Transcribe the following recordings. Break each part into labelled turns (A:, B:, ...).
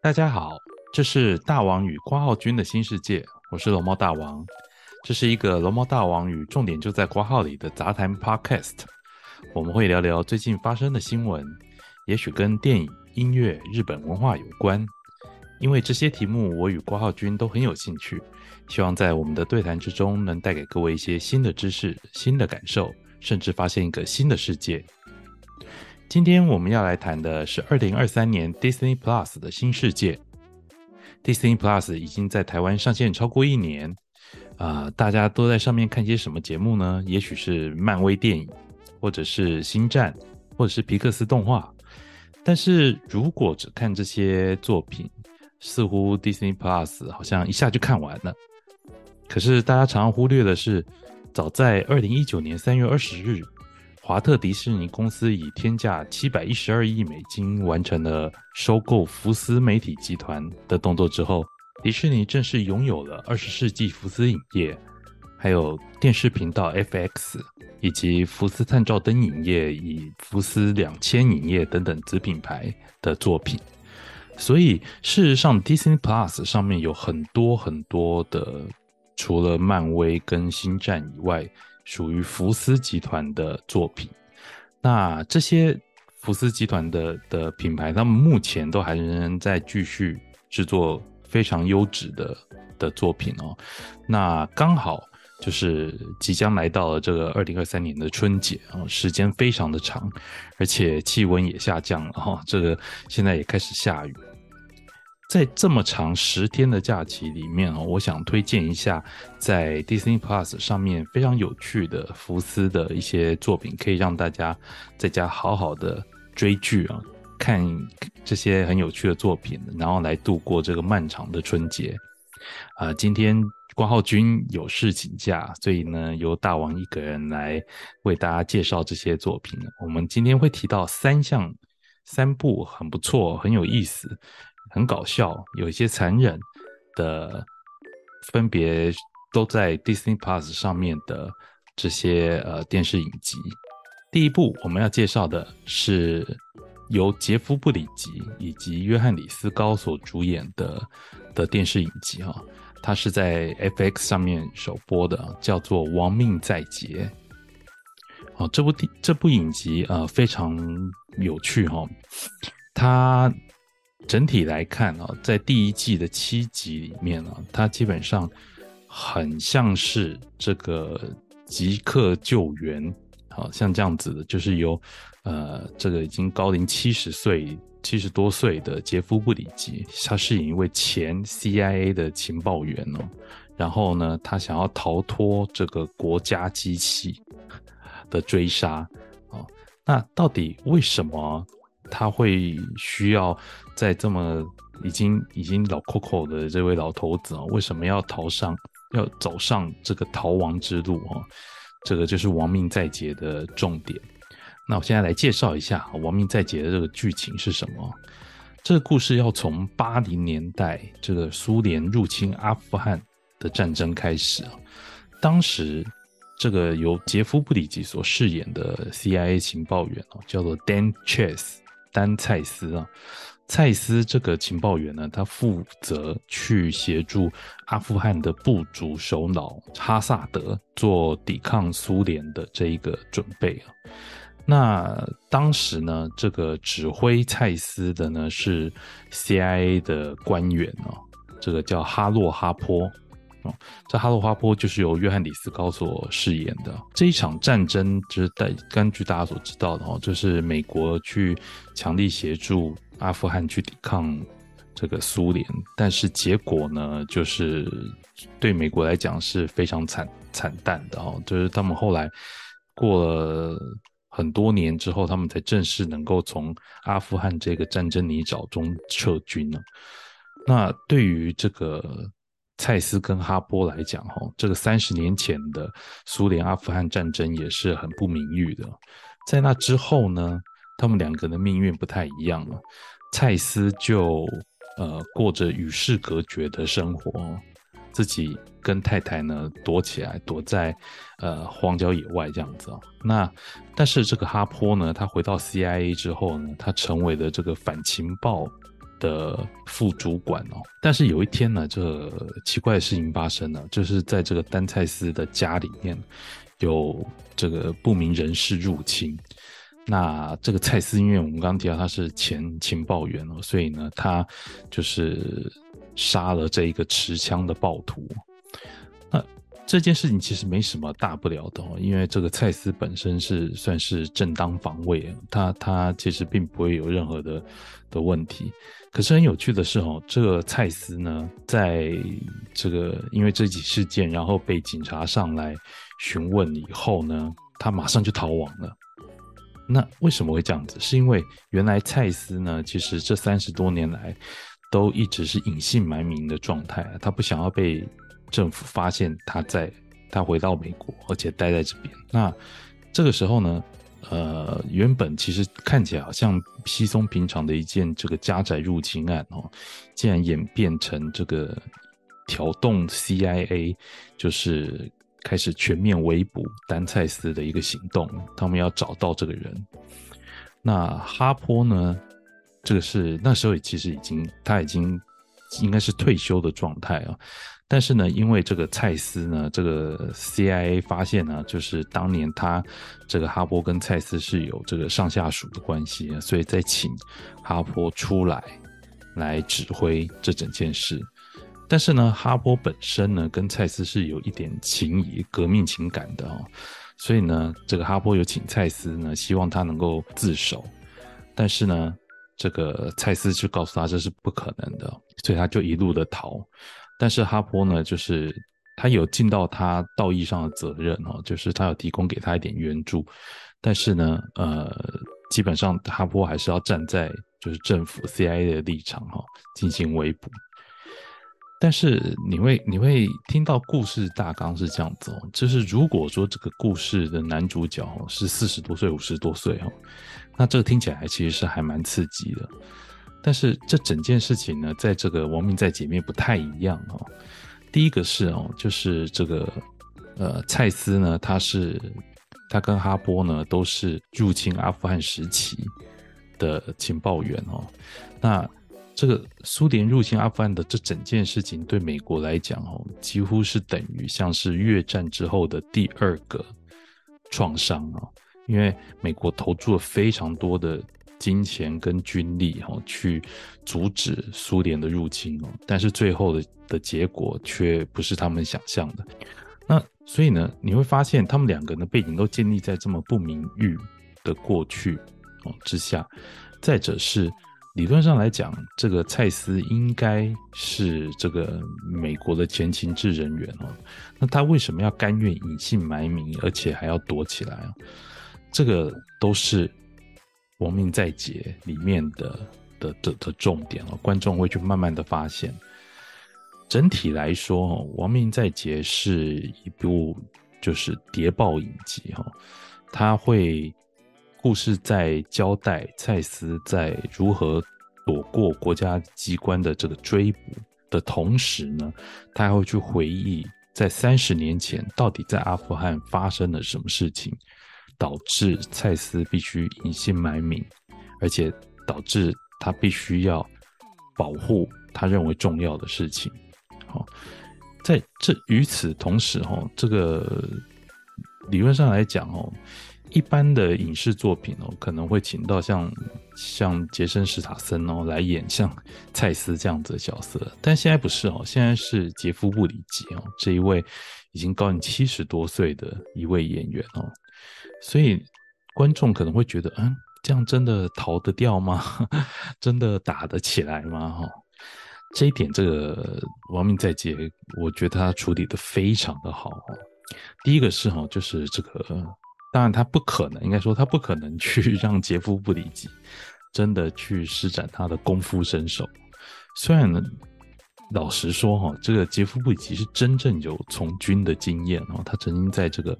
A: 大家好，这是大王与挂号君的新世界，我是龙猫大王。这是一个龙猫大王与重点就在挂号里的杂谈 Podcast。我们会聊聊最近发生的新闻，也许跟电影、音乐、日本文化有关。因为这些题目我与挂号君都很有兴趣，希望在我们的对谈之中能带给各位一些新的知识、新的感受，甚至发现一个新的世界。今天我们要来谈的是二零二三年 Disney Plus 的新世界。Disney Plus 已经在台湾上线超过一年，啊，大家都在上面看些什么节目呢？也许是漫威电影，或者是星战，或者是皮克斯动画。但是如果只看这些作品，似乎 Disney Plus 好像一下就看完了。可是大家常常忽略的是，早在二零一九年三月二十日。华特迪士尼公司以天价七百一十二亿美金完成了收购福斯媒体集团的动作之后，迪士尼正式拥有了二十世纪福斯影业，还有电视频道 FX，以及福斯探照灯影业以福斯两千影业等等子品牌的作品。所以，事实上，Disney Plus 上面有很多很多的，除了漫威跟星战以外。属于福斯集团的作品，那这些福斯集团的的品牌，他们目前都还仍然在继续制作非常优质的的作品哦。那刚好就是即将来到了这个二零二三年的春节啊，时间非常的长，而且气温也下降了哈，这个现在也开始下雨。在这么长十天的假期里面啊，我想推荐一下在 Disney Plus 上面非常有趣的福斯的一些作品，可以让大家在家好好的追剧啊，看这些很有趣的作品，然后来度过这个漫长的春节。啊，今天关浩君有事请假，所以呢，由大王一个人来为大家介绍这些作品。我们今天会提到三项、三部很不错、很有意思。很搞笑，有一些残忍的，分别都在 Disney Plus 上面的这些呃电视影集。第一部我们要介绍的是由杰夫·布里吉以及约翰·里斯高所主演的的电视影集哈，它是在 FX 上面首播的，叫做《亡命在劫》。哦，这部电这部影集呃非常有趣哈，它。整体来看啊，在第一季的七集里面呢，它基本上很像是这个即刻救援，好像这样子的，就是由呃这个已经高龄七十岁、七十多岁的杰夫·布里吉，他饰演一位前 CIA 的情报员哦，然后呢，他想要逃脱这个国家机器的追杀哦，那到底为什么？他会需要在这么已经已经老 Coco 的这位老头子啊，为什么要逃上要走上这个逃亡之路啊？这个就是亡命在劫的重点。那我现在来介绍一下亡命在劫的这个剧情是什么。这个故事要从八零年代这个苏联入侵阿富汗的战争开始，当时。这个由杰夫·布里吉所饰演的 CIA 情报员哦，叫做 Dan Chase。丹蔡斯啊，蔡斯这个情报员呢，他负责去协助阿富汗的部族首脑哈萨德做抵抗苏联的这一个准备啊。那当时呢，这个指挥蔡斯的呢是 CIA 的官员哦，这个叫哈洛哈坡。这哈罗花坡就是由约翰里斯高所饰演的这一场战争，就是在根据大家所知道的哦，就是美国去强力协助阿富汗去抵抗这个苏联，但是结果呢，就是对美国来讲是非常惨惨淡的哦，就是他们后来过了很多年之后，他们才正式能够从阿富汗这个战争泥沼中撤军呢。那对于这个。蔡斯跟哈波来讲，哈，这个三十年前的苏联阿富汗战争也是很不名誉的。在那之后呢，他们两个的命运不太一样了。蔡斯就呃过着与世隔绝的生活，自己跟太太呢躲起来，躲在呃荒郊野外这样子。那但是这个哈坡呢，他回到 CIA 之后呢，他成为了这个反情报的副主管哦。但是有一天呢，这奇怪的事情发生了，就是在这个丹蔡斯的家里面有这个不明人士入侵。那这个蔡斯，因为我们刚刚提到他是前情报员哦，所以呢，他就是杀了这一个持枪的暴徒。这件事情其实没什么大不了的，因为这个蔡司本身是算是正当防卫，他他其实并不会有任何的的问题。可是很有趣的是哦，这个蔡司呢，在这个因为这起事件，然后被警察上来询问以后呢，他马上就逃亡了。那为什么会这样子？是因为原来蔡司呢，其实这三十多年来都一直是隐姓埋名的状态，他不想要被政府发现他在他回到美国，而且待在这边。那这个时候呢，呃，原本其实看起来好像稀松平常的一件这个家宅入侵案哦，竟然演变成这个调动 CIA，就是。开始全面围捕丹蔡斯的一个行动，他们要找到这个人。那哈坡呢？这个是那时候其实已经他已经应该是退休的状态啊。但是呢，因为这个蔡斯呢，这个 CIA 发现呢，就是当年他这个哈波跟蔡斯是有这个上下属的关系，所以再请哈波出来来指挥这整件事。但是呢，哈波本身呢跟蔡司是有一点情谊、革命情感的哦，所以呢，这个哈波有请蔡司呢，希望他能够自首，但是呢，这个蔡司就告诉他这是不可能的，所以他就一路的逃。但是哈波呢，就是他有尽到他道义上的责任哦，就是他有提供给他一点援助，但是呢，呃，基本上哈波还是要站在就是政府 CIA 的立场哈，进行围捕。但是你会你会听到故事大纲是这样子哦，就是如果说这个故事的男主角是四十多岁、五十多岁哦，那这个听起来其实是还蛮刺激的。但是这整件事情呢，在这个亡命在姐妹不太一样哦。第一个是哦，就是这个呃蔡司呢，他是他跟哈波呢都是入侵阿富汗时期的情报员哦，那。这个苏联入侵阿富汗的这整件事情，对美国来讲，哦，几乎是等于像是越战之后的第二个创伤啊，因为美国投注了非常多的金钱跟军力，哈，去阻止苏联的入侵哦，但是最后的的结果却不是他们想象的。那所以呢，你会发现他们两个人的背景都建立在这么不名誉的过去哦之下，再者是。理论上来讲，这个蔡司应该是这个美国的前情治人员哦。那他为什么要甘愿隐姓埋名，而且还要躲起来啊？这个都是《亡命在劫》里面的的的的重点哦。观众会去慢慢的发现。整体来说，《亡命在劫》是一部就是谍报影集哈，它会。故事在交代蔡司在如何躲过国家机关的这个追捕的同时呢，他还会去回忆在三十年前到底在阿富汗发生了什么事情，导致蔡司必须隐姓埋名，而且导致他必须要保护他认为重要的事情。好，在这与此同时，哈，这个理论上来讲，哦。一般的影视作品哦，可能会请到像像杰森·史塔森哦来演像蔡司这样子的角色，但现在不是哦，现在是杰夫·布里吉哦这一位已经高你七十多岁的一位演员哦，所以观众可能会觉得，嗯，这样真的逃得掉吗？真的打得起来吗？哈，这一点这个《亡命在劫》，我觉得他处理的非常的好。第一个是哈，就是这个。当然，他不可能，应该说他不可能去 让杰夫·布里奇真的去施展他的功夫身手。虽然呢，老实说哈，这个杰夫·布里奇是真正有从军的经验哦，他曾经在这个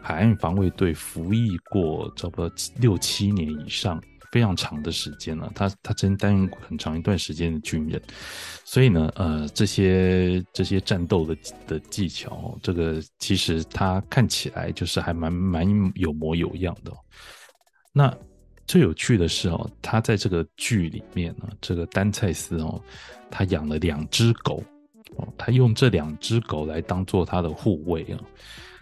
A: 海岸防卫队服役过差不多六七年以上。非常长的时间了，他他真担任很长一段时间的军人，所以呢，呃，这些这些战斗的的技巧，这个其实他看起来就是还蛮蛮有模有样的。那最有趣的是哦，他在这个剧里面呢，这个丹蔡斯哦，他养了两只狗哦，他用这两只狗来当做他的护卫啊，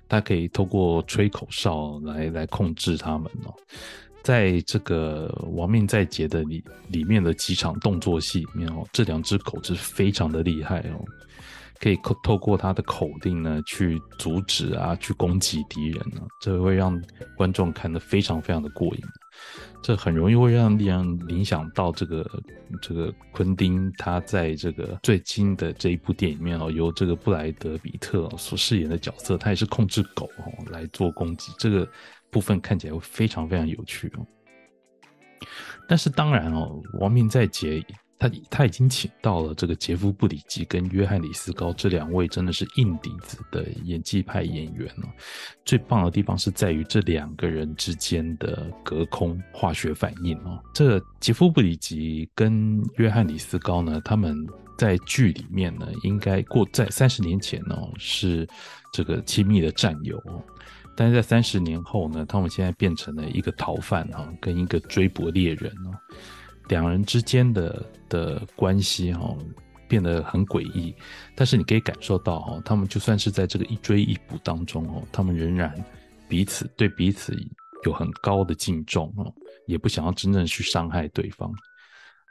A: 他可以透过吹口哨来来控制他们哦。在这个《亡命在劫》的里里面的几场动作戏里面哦，这两只狗是非常的厉害哦。可以透透过它的口令呢，去阻止啊，去攻击敌人呢，这会让观众看得非常非常的过瘾。这很容易会让令人影响到这个这个昆汀他在这个最近的这一部电影里面哦，由这个布莱德比特所饰演的角色，他也是控制狗哦来做攻击，这个部分看起来会非常非常有趣哦。但是当然哦，亡命在劫。他他已经请到了这个杰夫·布里吉跟约翰·里斯高这两位真的是硬底子的演技派演员了。最棒的地方是在于这两个人之间的隔空化学反应哦。这杰夫·布里吉跟约翰·里斯高呢，他们在剧里面呢，应该过在三十年前呢是这个亲密的战友，但是在三十年后呢，他们现在变成了一个逃犯哈，跟一个追捕猎人哦。两人之间的的关系哈变得很诡异，但是你可以感受到哈，他们就算是在这个一追一捕当中哦，他们仍然彼此对彼此有很高的敬重哦，也不想要真正去伤害对方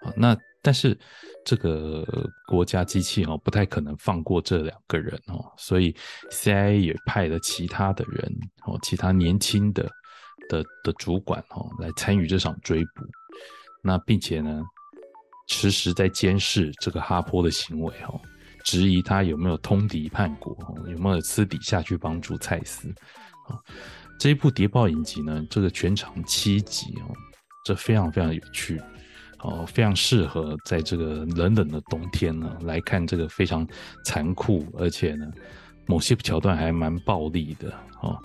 A: 啊。那但是这个国家机器哦不太可能放过这两个人哦，所以 CIA 也派了其他的人哦，其他年轻的的的主管哦来参与这场追捕。那并且呢，实时在监视这个哈坡的行为哦，质疑他有没有通敌叛国，有没有私底下去帮助蔡司啊？这一部谍报影集呢，这个全长七集哦，这非常非常有趣哦，非常适合在这个冷冷的冬天呢来看这个非常残酷，而且呢，某些桥段还蛮暴力的哦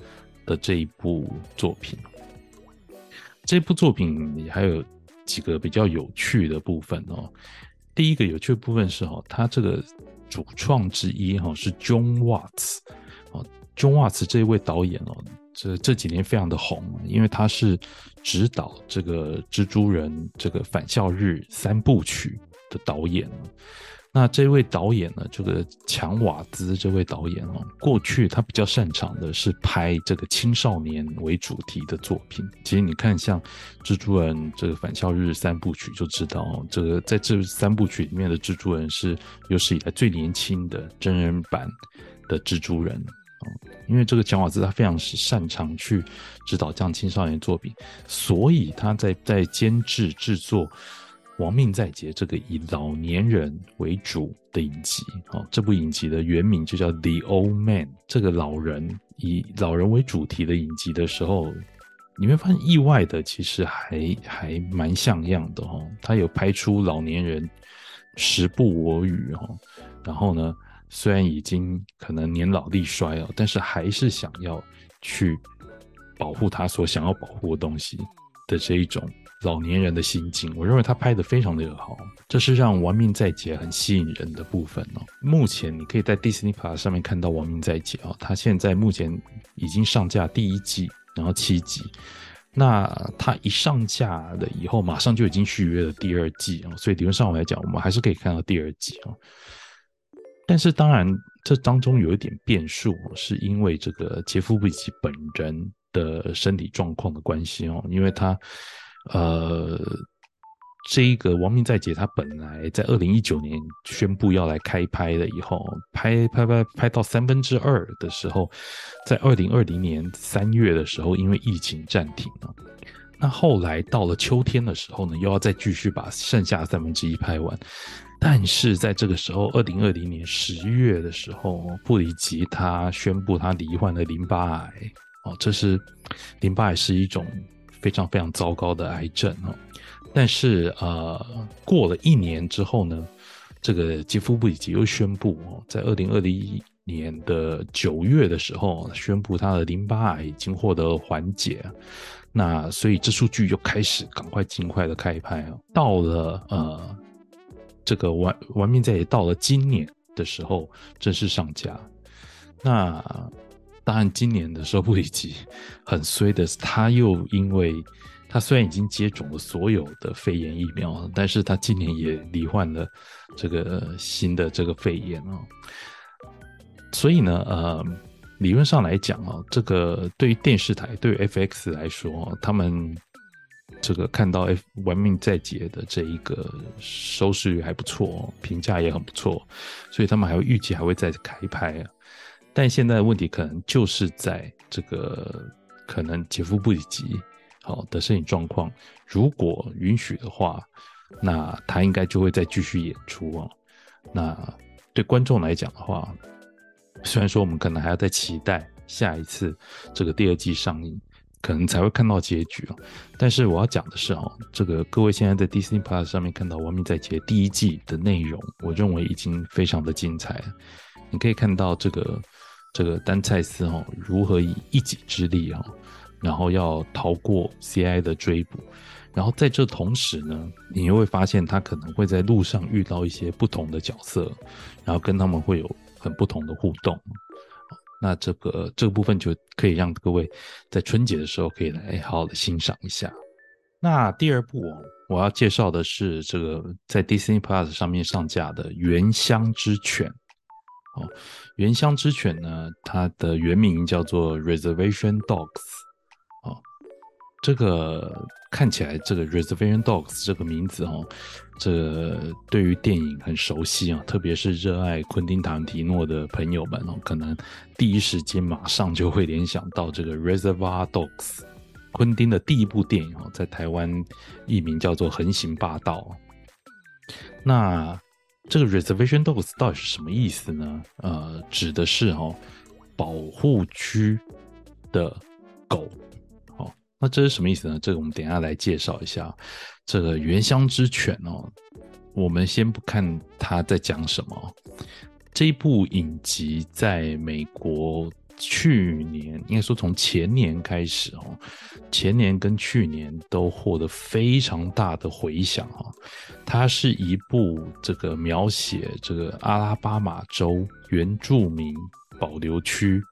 A: 的这一部作品。这部作品还有。几个比较有趣的部分哦，第一个有趣的部分是哈，他这个主创之一哈是 John Watts 哦，John Watts 这一位导演哦，这这几年非常的红，因为他是指导这个蜘蛛人这个返校日三部曲的导演。那这位导演呢？这个强瓦兹这位导演哦，过去他比较擅长的是拍这个青少年为主题的作品。其实你看，像《蜘蛛人》这个返校日三部曲，就知道这个在这三部曲里面的蜘蛛人是有史以来最年轻的真人版的蜘蛛人。因为这个强瓦兹他非常是擅长去指导这样青少年作品，所以他在在监制制作。亡命在劫这个以老年人为主的影集，哦，这部影集的原名就叫《The Old Man》。这个老人以老人为主题的影集的时候，你会发现意外的，其实还还蛮像样的哦。他有拍出老年人时不我与哦，然后呢，虽然已经可能年老力衰了，但是还是想要去保护他所想要保护的东西的这一种。老年人的心境，我认为他拍的非常的好，这是让《亡命在劫》很吸引人的部分哦。目前你可以在 Disney Plus 上面看到《亡命在劫》啊，它现在目前已经上架第一季，然后七集。那它一上架了以后，马上就已经续约了第二季啊，所以理论上来讲，我们还是可以看到第二季啊。但是当然，这当中有一点变数，是因为这个杰夫·布里奇本人的身体状况的关系哦，因为他。呃，这一个《亡命在劫》，他本来在二零一九年宣布要来开拍了，以后拍拍拍拍到三分之二的时候，在二零二零年三月的时候，因为疫情暂停了。那后来到了秋天的时候呢，又要再继续把剩下三分之一拍完。但是在这个时候，二零二零年十月的时候，布里吉他宣布他罹患了淋巴癌。哦，这是淋巴癌是一种。非常非常糟糕的癌症哦，但是呃，过了一年之后呢，这个杰夫布里吉又宣布哦，在二零二零年的九月的时候，宣布他的淋巴癌已经获得缓解。那所以这出剧就开始赶快尽快的开拍啊。到了呃，这个完完命在也到了今年的时候正式上架。那当然，今年的时候布里吉很衰的是，他又因为他虽然已经接种了所有的肺炎疫苗，但是他今年也罹患了这个新的这个肺炎哦。所以呢，呃，理论上来讲啊，这个对于电视台，对于 FX 来说，他们这个看到 F《玩命在劫》的这一个收视率还不错，评价也很不错，所以他们还会预计还会再开拍啊。但现在的问题可能就是在这个可能劫富不里吉。好的摄影状况，如果允许的话，那他应该就会再继续演出哦。那对观众来讲的话，虽然说我们可能还要再期待下一次这个第二季上映，可能才会看到结局哦。但是我要讲的是哦，这个各位现在在 Disney Plus 上面看到《亡命在劫》第一季的内容，我认为已经非常的精彩。你可以看到这个这个丹蔡斯哦，如何以一己之力哦。然后要逃过 C.I. 的追捕，然后在这同时呢，你又会发现他可能会在路上遇到一些不同的角色，然后跟他们会有很不同的互动。那这个这个部分就可以让各位在春节的时候可以来好好的欣赏一下。那第二部我要介绍的是这个在 Disney Plus 上面上架的《原乡之犬》。哦，《原乡之犬》呢，它的原名叫做 Reservation Dogs。哦这个看起来，这个 Reservation Dogs 这个名字哦，这对于电影很熟悉啊，特别是热爱昆汀·塔伦提诺的朋友们哦，可能第一时间马上就会联想到这个 Reservoir Dogs，昆汀的第一部电影哦，在台湾译名叫做《横行霸道》。那这个 Reservation Dogs 到底是什么意思呢？呃，指的是哦，保护区的狗。那这是什么意思呢？这个我们等下来介绍一下。这个原乡之犬哦，我们先不看他在讲什么。这一部影集在美国去年，应该说从前年开始哦，前年跟去年都获得非常大的回响哈。它是一部这个描写这个阿拉巴马州原住民保留区。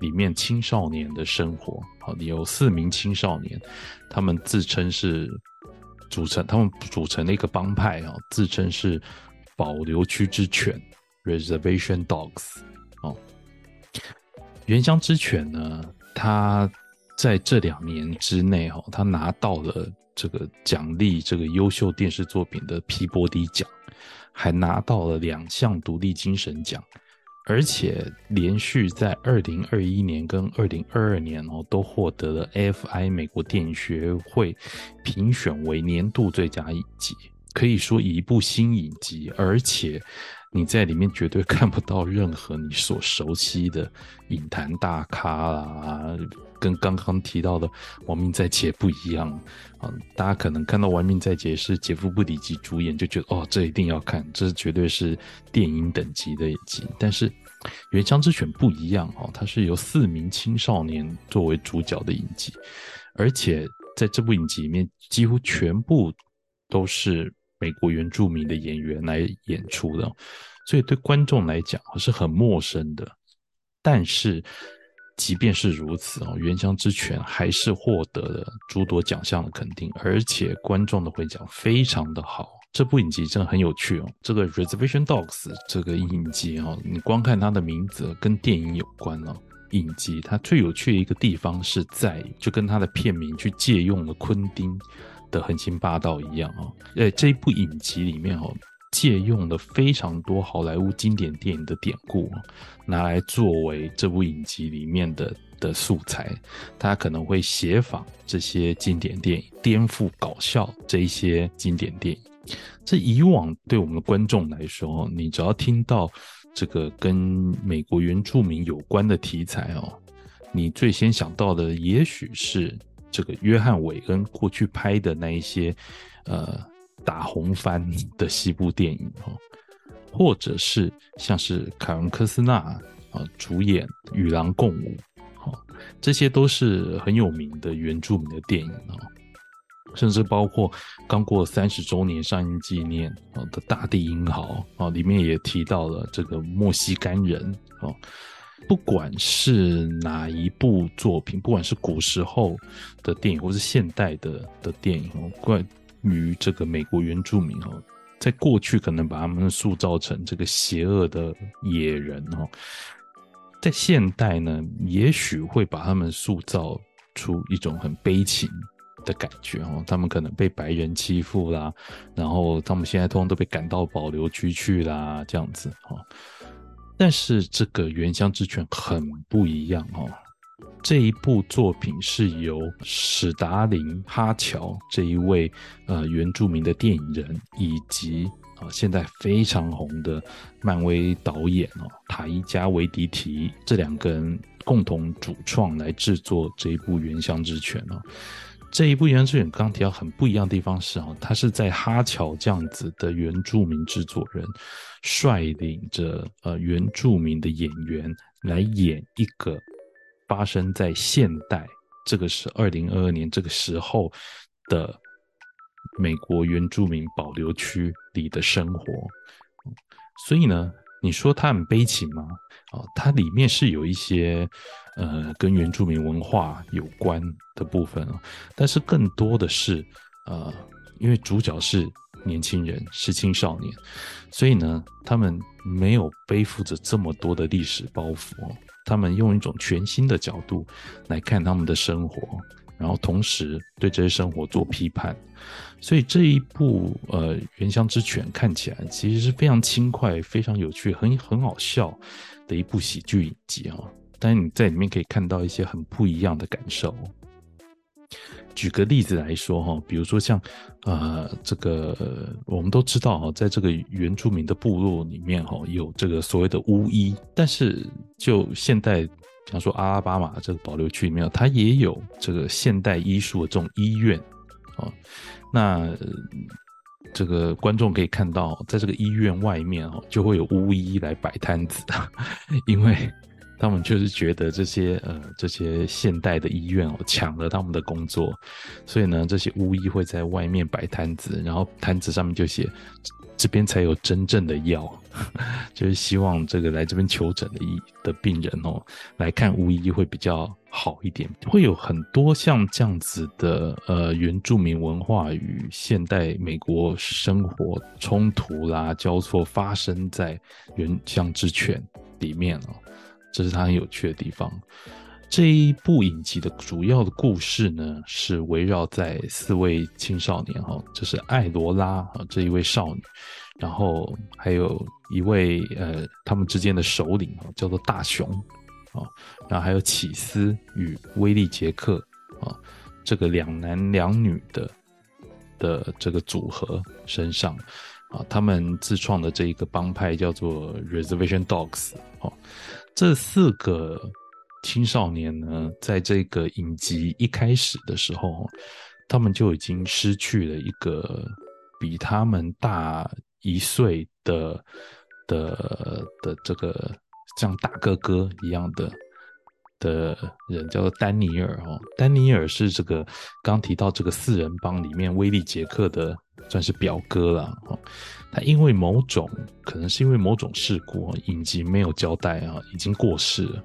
A: 里面青少年的生活，好，有四名青少年，他们自称是组成，他们组成了一个帮派啊，自称是保留区之犬 （Reservation Dogs）。哦，原乡之犬呢，他在这两年之内，哈，他拿到了这个奖励这个优秀电视作品的皮波迪奖，还拿到了两项独立精神奖。而且连续在二零二一年跟二零二二年哦，都获得了 F.I. 美国电影学会评选为年度最佳影集，可以说一部新影集，而且你在里面绝对看不到任何你所熟悉的影坛大咖啦。跟刚刚提到的《亡命在劫》不一样啊！大家可能看到《亡命在劫》是杰夫·布里吉主演，就觉得哦，这一定要看，这绝对是电影等级的影集。但是《原乡之犬》不一样哦，它是由四名青少年作为主角的影集，而且在这部影集里面，几乎全部都是美国原住民的演员来演出的，所以对观众来讲是很陌生的。但是，即便是如此哦，《原乡之犬》还是获得了诸多奖项的肯定，而且观众的回响非常的好。这部影集真的很有趣哦。这个《Reservation Dogs》这个影集哦，你光看它的名字跟电影有关哦。影集它最有趣的一个地方是在，就跟它的片名去借用了昆汀的《横行霸道》一样哦。诶，这一部影集里面哦。借用了非常多好莱坞经典电影的典故，拿来作为这部影集里面的的素材。他可能会写仿这些经典电影，颠覆搞笑这一些经典电影。这以往对我们的观众来说，你只要听到这个跟美国原住民有关的题材哦，你最先想到的也许是这个约翰韦恩过去拍的那一些，呃。打红番的西部电影哦，或者是像是凯文科斯纳啊主演《与狼共舞》哦，这些都是很有名的原住民的电影哦，甚至包括刚过三十周年上映纪念哦的《大地英豪》哦，里面也提到了这个墨西干人哦，不管是哪一部作品，不管是古时候的电影，或是现代的的电影，关于这个美国原住民哦，在过去可能把他们塑造成这个邪恶的野人哦，在现代呢，也许会把他们塑造出一种很悲情的感觉哦，他们可能被白人欺负啦，然后他们现在通通都被赶到保留区去啦，这样子哦。但是这个《原乡之泉》很不一样哦，这一部作品是由史达林哈乔这一位呃原住民的电影人，以及啊现在非常红的漫威导演哦塔伊加维迪提这两个人共同主创来制作这一部《原乡之泉》哦。这一部《原乡之泉》刚提到很不一样的地方是哦，他是在哈乔这样子的原住民制作人。率领着呃原住民的演员来演一个发生在现代，这个是二零二二年这个时候的美国原住民保留区里的生活。所以呢，你说它很悲情吗？啊，它里面是有一些呃跟原住民文化有关的部分啊，但是更多的是呃，因为主角是。年轻人是青少年，所以呢，他们没有背负着这么多的历史包袱。他们用一种全新的角度来看他们的生活，然后同时对这些生活做批判。所以这一部呃《原乡之犬》看起来其实是非常轻快、非常有趣、很很好笑的一部喜剧影集啊。但是你在里面可以看到一些很不一样的感受。举个例子来说哈，比如说像，呃，这个我们都知道哈，在这个原住民的部落里面哈，有这个所谓的巫医，但是就现代，比方说阿拉巴马这个保留区里面，它也有这个现代医术的这种医院啊。那这个观众可以看到，在这个医院外面哦，就会有巫医来摆摊子，因为。他们就是觉得这些呃这些现代的医院哦抢了他们的工作，所以呢这些巫医会在外面摆摊子，然后摊子上面就写这边才有真正的药，就是希望这个来这边求诊的医的病人哦来看巫医会比较好一点。会有很多像这样子的呃原住民文化与现代美国生活冲突啦交错发生在原乡之泉里面哦。这是它很有趣的地方。这一部影集的主要的故事呢，是围绕在四位青少年哈，这是艾罗拉啊这一位少女，然后还有一位呃他们之间的首领啊，叫做大雄啊，然后还有起司与威利杰克啊这个两男两女的的这个组合身上啊，他们自创的这一个帮派叫做 Reservation Dogs 哦。这四个青少年呢，在这个影集一开始的时候，他们就已经失去了一个比他们大一岁的的的这个像大哥哥一样的的人，叫做丹尼尔哦。丹尼尔是这个刚提到这个四人帮里面威利杰克的。算是表哥了哈，他因为某种可能是因为某种事故，影集没有交代啊，已经过世了。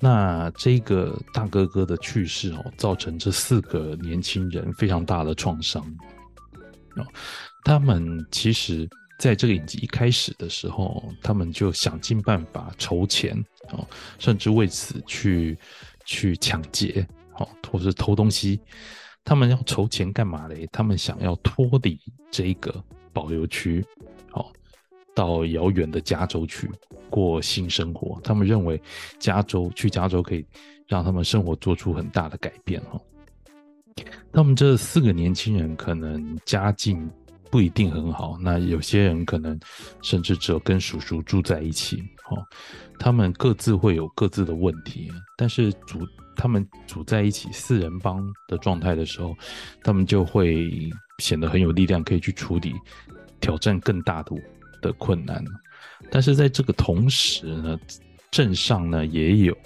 A: 那这个大哥哥的去世哦，造成这四个年轻人非常大的创伤哦。他们其实在这个影集一开始的时候，他们就想尽办法筹钱哦，甚至为此去去抢劫哦，或者偷东西。他们要筹钱干嘛嘞？他们想要脱离这个保留区，好，到遥远的加州去过新生活。他们认为加州去加州可以让他们生活做出很大的改变哈。他们这四个年轻人可能家境不一定很好，那有些人可能甚至只有跟叔叔住在一起，哦，他们各自会有各自的问题，但是组。他们组在一起四人帮的状态的时候，他们就会显得很有力量，可以去处理挑战更大的的困难。但是在这个同时呢，镇上呢也有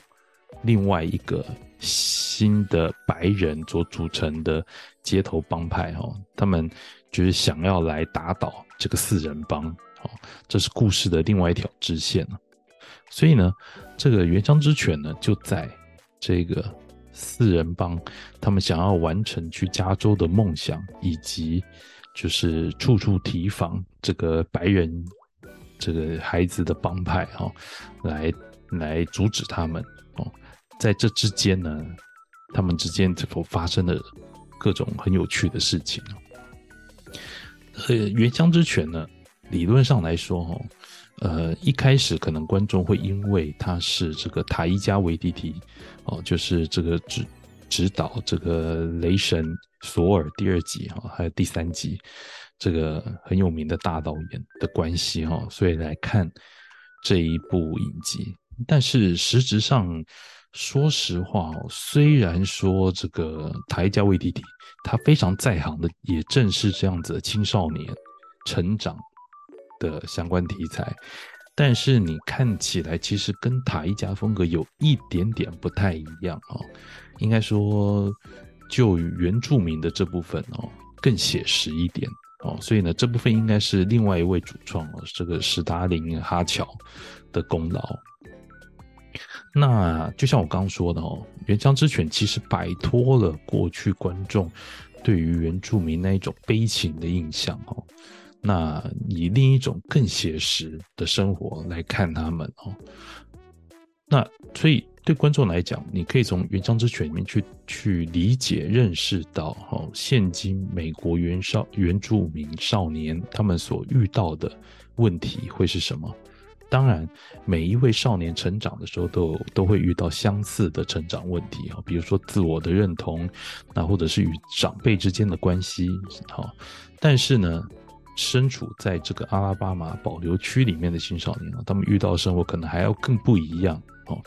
A: 另外一个新的白人所组成的街头帮派哦，他们就是想要来打倒这个四人帮哦，这是故事的另外一条支线所以呢，这个原乡之犬呢，就在这个四人帮他们想要完成去加州的梦想，以及就是处处提防这个白人这个孩子的帮派哈，来来阻止他们哦。在这之间呢，他们之间是否发生了各种很有趣的事情呃，原乡之犬呢，理论上来说哈。呃，一开始可能观众会因为他是这个塔伊加维蒂提，哦，就是这个指指导这个雷神索尔第二集哈，还有第三集这个很有名的大导演的关系哈，所以来看这一部影集。但是实质上，说实话哦，虽然说这个塔伊加维蒂提他非常在行的，也正是这样子的青少年成长。的相关题材，但是你看起来其实跟塔一家风格有一点点不太一样哦。应该说，就原住民的这部分哦，更写实一点哦。所以呢，这部分应该是另外一位主创哦，这个史达林哈乔的功劳。那就像我刚刚说的哦，《原乡之犬》其实摆脱了过去观众对于原住民那一种悲情的印象哦。那以另一种更写实的生活来看他们哦，那所以对观众来讲，你可以从《原乡之犬》里面去去理解、认识到，哦，现今美国原少原住民少年他们所遇到的问题会是什么？当然，每一位少年成长的时候都都会遇到相似的成长问题啊，比如说自我的认同，那或者是与长辈之间的关系，好，但是呢。身处在这个阿拉巴马保留区里面的青少年啊，他们遇到的生活可能还要更不一样哦。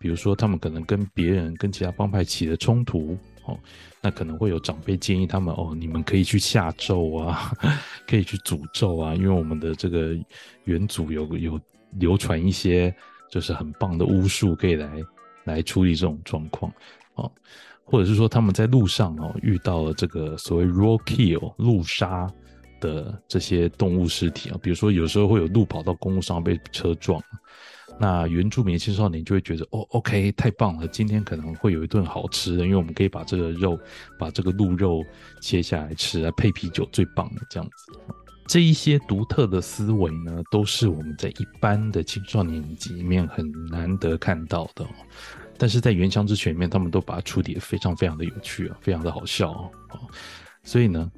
A: 比如说，他们可能跟别人、跟其他帮派起了冲突哦，那可能会有长辈建议他们哦，你们可以去下咒啊，可以去诅咒啊，因为我们的这个元祖有有流传一些就是很棒的巫术，可以来来处理这种状况哦。或者是说他们在路上哦遇到了这个所谓 raw kill 路杀。的这些动物尸体啊，比如说有时候会有鹿跑到公路上被车撞，那原住民青少年就会觉得哦，OK，太棒了，今天可能会有一顿好吃的，因为我们可以把这个肉，把这个鹿肉切下来吃啊，配啤酒最棒的这样子。这一些独特的思维呢，都是我们在一般的青少年里面很难得看到的，但是在《原乡之泉》里面，他们都把它处理的非常非常的有趣啊，非常的好笑啊，所以呢。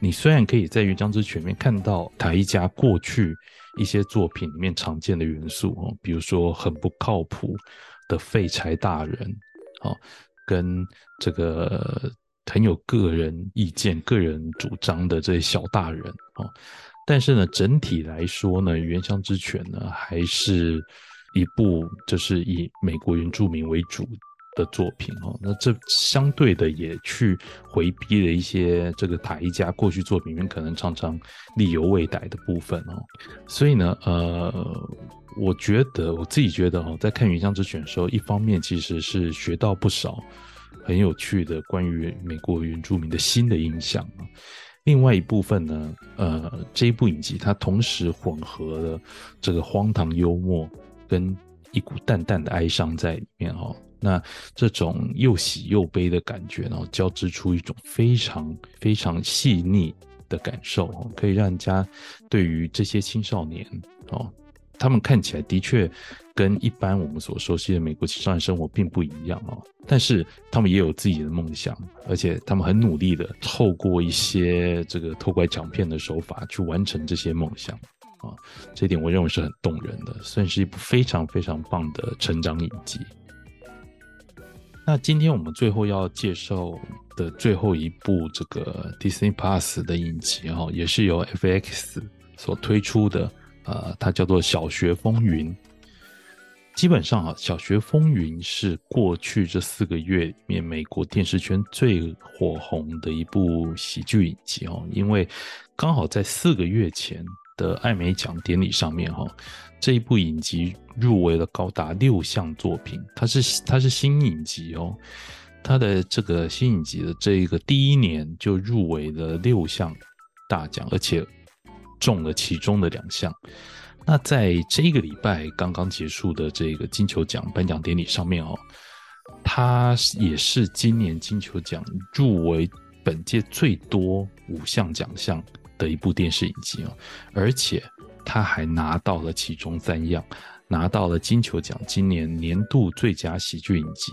A: 你虽然可以在《原乡之犬》面看到塔一家过去一些作品里面常见的元素哦，比如说很不靠谱的废柴大人，哦，跟这个很有个人意见、个人主张的这些小大人哦，但是呢，整体来说呢，《原乡之犬》呢还是一部就是以美国原住民为主。的作品哦，那这相对的也去回避了一些这个塔一家过去作品里面可能常常力有未逮的部分哦，所以呢，呃，我觉得我自己觉得哦，在看《云乡之选》的时候，一方面其实是学到不少很有趣的关于美国原住民的新的印象啊，另外一部分呢，呃，这一部影集它同时混合了这个荒唐幽默跟一股淡淡的哀伤在里面哦。那这种又喜又悲的感觉然后，交织出一种非常非常细腻的感受，可以让人家对于这些青少年哦，他们看起来的确跟一般我们所熟悉的美国青少年生活并不一样哦，但是他们也有自己的梦想，而且他们很努力的透过一些这个偷拐抢骗的手法去完成这些梦想啊，这点我认为是很动人的，算是一部非常非常棒的成长影集。那今天我们最后要介绍的最后一部这个 Disney Plus 的影集哈，也是由 FX 所推出的，呃，它叫做《小学风云》。基本上啊，《小学风云》是过去这四个月里面美国电视圈最火红的一部喜剧影集哦，因为刚好在四个月前的艾美奖典礼上面哈。这一部影集入围了高达六项作品，它是它是新影集哦，它的这个新影集的这一个第一年就入围了六项大奖，而且中了其中的两项。那在这个礼拜刚刚结束的这个金球奖颁奖典礼上面哦，它也是今年金球奖入围本届最多五项奖项的一部电视影集哦，而且他还拿到了其中三样，拿到了金球奖今年年度最佳喜剧影集、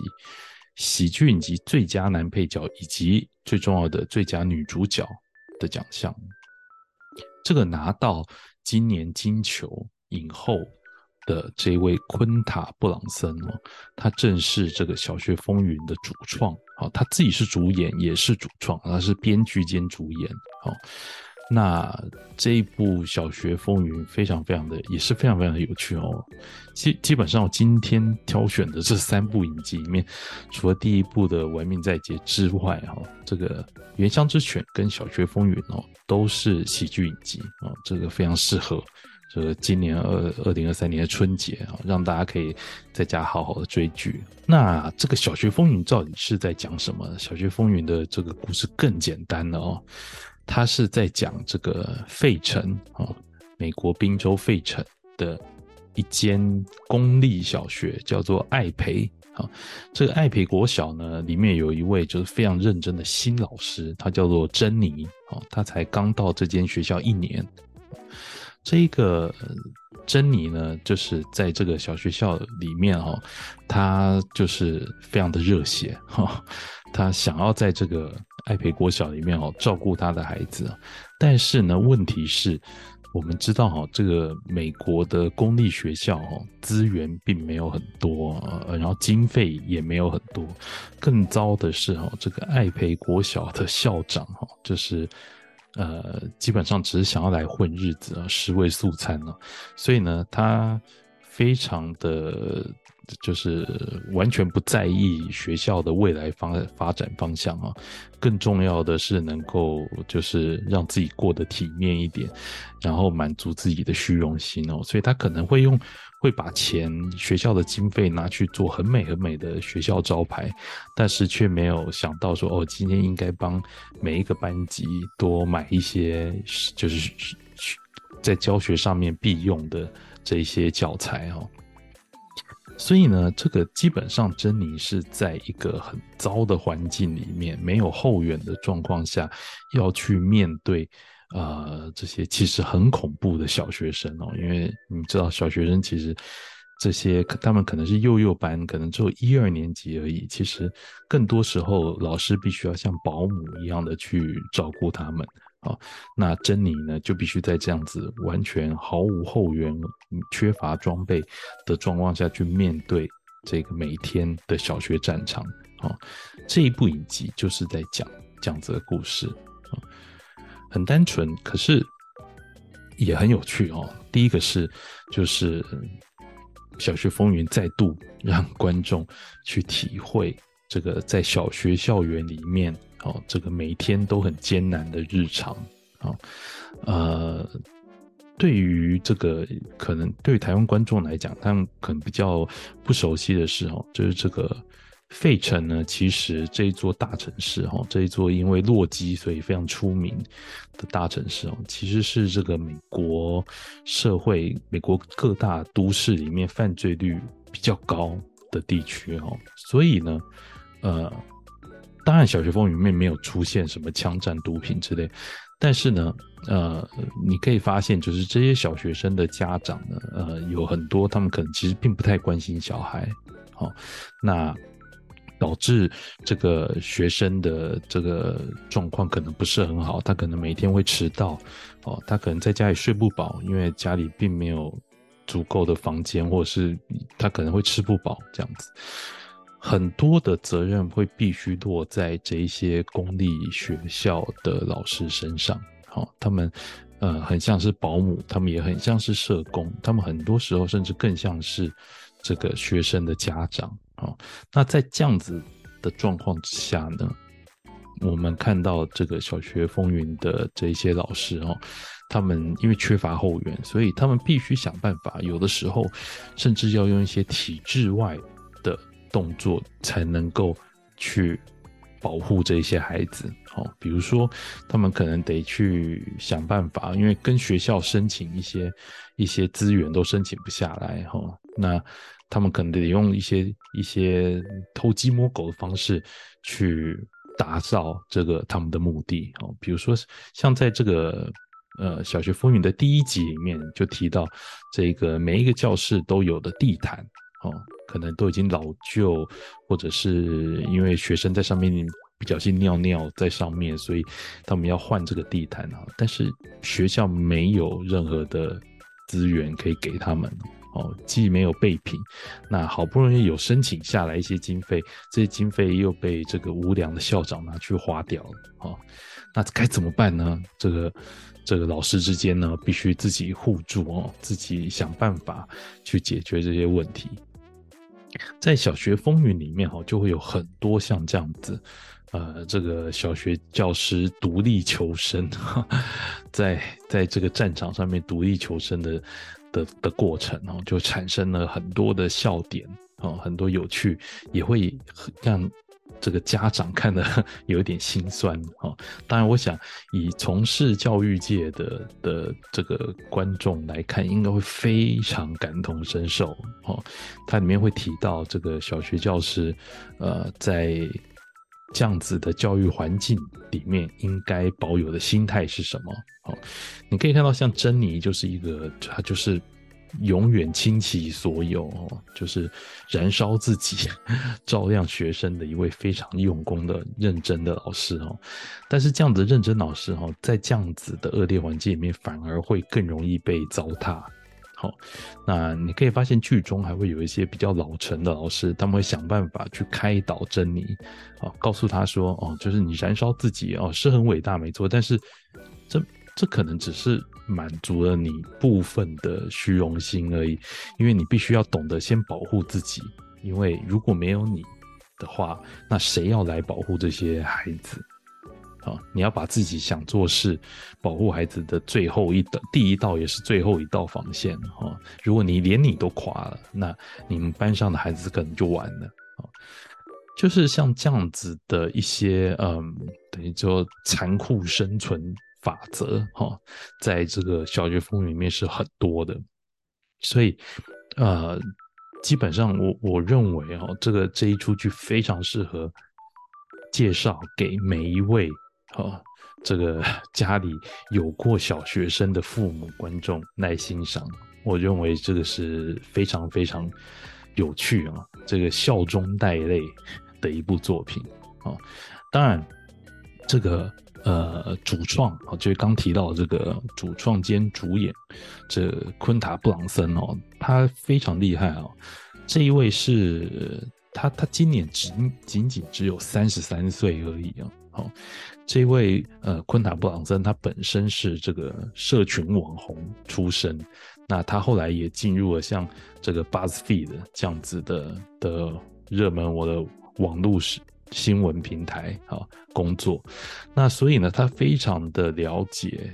A: 喜剧影集最佳男配角以及最重要的最佳女主角的奖项。这个拿到。今年金球影后的这位昆塔·布朗森哦，他正是这个《小学风云》的主创，他自己是主演，也是主创，他是编剧兼主演，那这一部《小学风云》非常非常的，也是非常非常的有趣哦。基基本上，我今天挑选的这三部影集里面，除了第一部的《玩命在劫》之外，哈，这个《原乡之犬》跟《小学风云》哦。都是喜剧影集啊，这个非常适合这个今年二二零二三年的春节啊，让大家可以在家好好的追剧。那这个《小学风云》到底是在讲什么？《小学风云》的这个故事更简单了哦，他是在讲这个费城啊，美国宾州费城的一间公立小学，叫做爱培。啊，这个爱培国小呢，里面有一位就是非常认真的新老师，他叫做珍妮。哦，他才刚到这间学校一年。这个珍妮呢，就是在这个小学校里面哈，他就是非常的热血哈，他想要在这个爱培国小里面哦照顾他的孩子，但是呢，问题是。我们知道哈，这个美国的公立学校哈，资源并没有很多，呃，然后经费也没有很多。更糟的是哈，这个爱培国小的校长哈，就是呃，基本上只是想要来混日子啊，尸位素餐了。所以呢，他非常的。就是完全不在意学校的未来方发展方向啊，更重要的是能够就是让自己过得体面一点，然后满足自己的虚荣心哦，所以他可能会用会把钱学校的经费拿去做很美很美的学校招牌，但是却没有想到说哦，今天应该帮每一个班级多买一些就是在教学上面必用的这些教材哦。所以呢，这个基本上珍妮是在一个很糟的环境里面，没有后援的状况下，要去面对，呃，这些其实很恐怖的小学生哦。因为你知道，小学生其实这些他们可能是幼幼班，可能只有一二年级而已。其实更多时候，老师必须要像保姆一样的去照顾他们。啊，那珍妮呢，就必须在这样子完全毫无后援、缺乏装备的状况下去面对这个每一天的小学战场。啊，这一部影集就是在讲这样子的故事。啊，很单纯，可是也很有趣哦。第一个是，就是小学风云再度让观众去体会这个在小学校园里面。哦，这个每天都很艰难的日常，啊，呃，对于这个可能对台湾观众来讲，他们可能比较不熟悉的是，哦，就是这个费城呢，其实这一座大城市，哈，这一座因为落基所以非常出名的大城市，哦，其实是这个美国社会、美国各大都市里面犯罪率比较高的地区，哦，所以呢，呃。当然，小学风云里面没有出现什么枪战、毒品之类，但是呢，呃，你可以发现，就是这些小学生的家长呢，呃，有很多他们可能其实并不太关心小孩，好，那导致这个学生的这个状况可能不是很好，他可能每天会迟到，哦，他可能在家里睡不饱，因为家里并没有足够的房间，或者是他可能会吃不饱这样子。很多的责任会必须落在这一些公立学校的老师身上，好，他们呃很像是保姆，他们也很像是社工，他们很多时候甚至更像是这个学生的家长，好，那在这样子的状况之下呢，我们看到这个小学风云的这一些老师哦，他们因为缺乏后援，所以他们必须想办法，有的时候甚至要用一些体制外。动作才能够去保护这些孩子。哦，比如说他们可能得去想办法，因为跟学校申请一些一些资源都申请不下来。哈，那他们可能得用一些一些偷鸡摸狗的方式去达到这个他们的目的。哦，比如说像在这个。呃，小学风云的第一集里面就提到，这个每一个教室都有的地毯，哦，可能都已经老旧，或者是因为学生在上面不小心尿尿在上面，所以他们要换这个地毯啊。但是学校没有任何的资源可以给他们，哦，既没有备品，那好不容易有申请下来一些经费，这些经费又被这个无良的校长拿去花掉了，哦，那该怎么办呢？这个。这个老师之间呢，必须自己互助哦，自己想办法去解决这些问题。在小学风云里面哈，就会有很多像这样子，呃，这个小学教师独立求生，在在这个战场上面独立求生的的的过程哦，就产生了很多的笑点哦，很多有趣，也会让。这个家长看的 有点心酸啊，当然，我想以从事教育界的的这个观众来看，应该会非常感同身受哦。它里面会提到这个小学教师，呃，在这样子的教育环境里面，应该保有的心态是什么？哦，你可以看到，像珍妮就是一个，她就是。永远倾其所有，就是燃烧自己，照亮学生的一位非常用功的、认真的老师哦。但是这样子认真老师哈，在这样子的恶劣环境里面，反而会更容易被糟蹋。好，那你可以发现剧中还会有一些比较老成的老师，他们会想办法去开导珍妮，啊，告诉他说，哦，就是你燃烧自己哦，是很伟大没错，但是这这可能只是。满足了你部分的虚荣心而已，因为你必须要懂得先保护自己，因为如果没有你的话，那谁要来保护这些孩子？啊，你要把自己想做事、保护孩子的最后一道、第一道也是最后一道防线啊！如果你连你都垮了，那你们班上的孩子可能就完了啊！就是像这样子的一些，嗯，等于说残酷生存。法则哈，在这个小学风里面是很多的，所以呃，基本上我我认为哈，这个这一出剧非常适合介绍给每一位哈，这个 家里有过小学生的父母观众来欣赏。我认为这个是非常非常有趣啊，这个笑中带泪的一部作品啊。当然，这个。呃，主创哦，就是刚提到这个主创兼主演，这昆塔布朗森哦，他非常厉害哦。这一位是他，他今年仅仅仅只有三十三岁而已啊。好，这位呃，昆塔布朗森他本身是这个社群网红出身，那他后来也进入了像这个 BuzzFeed 这样子的的热门我的网络史。新闻平台啊工作，那所以呢，他非常的了解，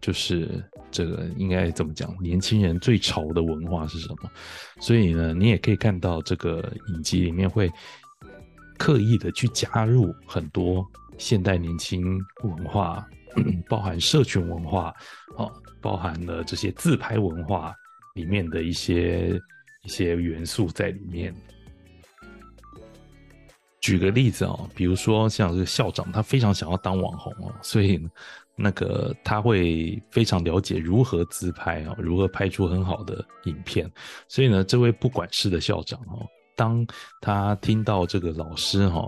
A: 就是这个应该怎么讲，年轻人最潮的文化是什么。所以呢，你也可以看到这个影集里面会刻意的去加入很多现代年轻文化，包含社群文化，啊，包含了这些自拍文化里面的一些一些元素在里面。举个例子哦，比如说像这个校长，他非常想要当网红哦，所以那个他会非常了解如何自拍哦，如何拍出很好的影片。所以呢，这位不管事的校长哦，当他听到这个老师哈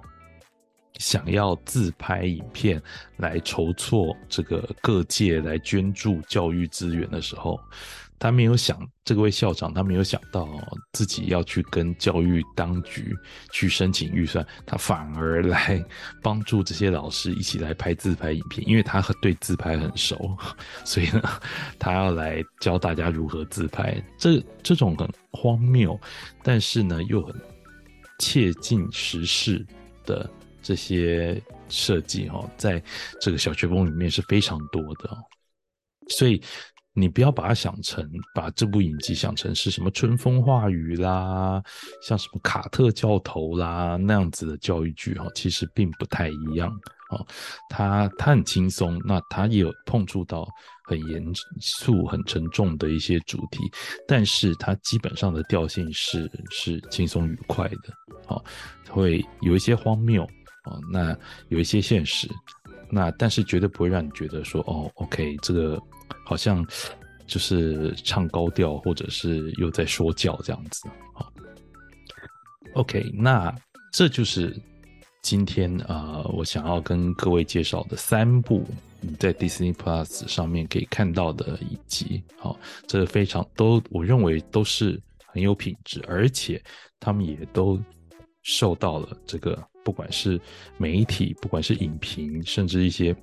A: 想要自拍影片来筹措这个各界来捐助教育资源的时候。他没有想，这位校长他没有想到自己要去跟教育当局去申请预算，他反而来帮助这些老师一起来拍自拍影片，因为他对自拍很熟，所以呢，他要来教大家如何自拍。这这种很荒谬，但是呢又很切近时事的这些设计哈，在这个小学风里面是非常多的，所以。你不要把它想成，把这部影集想成是什么春风化雨啦，像什么卡特教头啦那样子的教育剧哈，其实并不太一样啊。他他很轻松，那他也有碰触到很严肃、很沉重的一些主题，但是它基本上的调性是是轻松愉快的，好，会有一些荒谬啊，那有一些现实，那但是绝对不会让你觉得说哦，OK 这个。好像就是唱高调，或者是又在说教这样子。好，OK，那这就是今天啊，我想要跟各位介绍的三部你在 Disney Plus 上面可以看到的一集。好，这非常都我认为都是很有品质，而且他们也都受到了这个不管是媒体，不管是影评，甚至一些。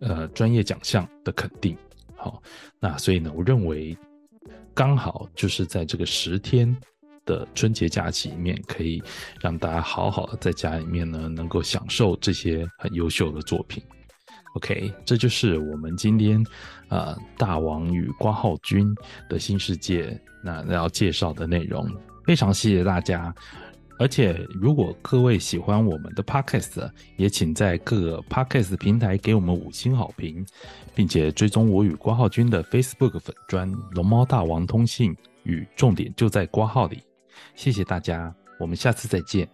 A: 呃，专业奖项的肯定，好，那所以呢，我认为刚好就是在这个十天的春节假期里面，可以让大家好好的在家里面呢，能够享受这些很优秀的作品。OK，这就是我们今天啊，大王与挂号君的新世界那要介绍的内容，非常谢谢大家。而且，如果各位喜欢我们的 Podcast，也请在各个 Podcast 平台给我们五星好评，并且追踪我与挂号君的 Facebook 粉砖“龙猫大王通信”与重点就在挂号里。谢谢大家，我们下次再见。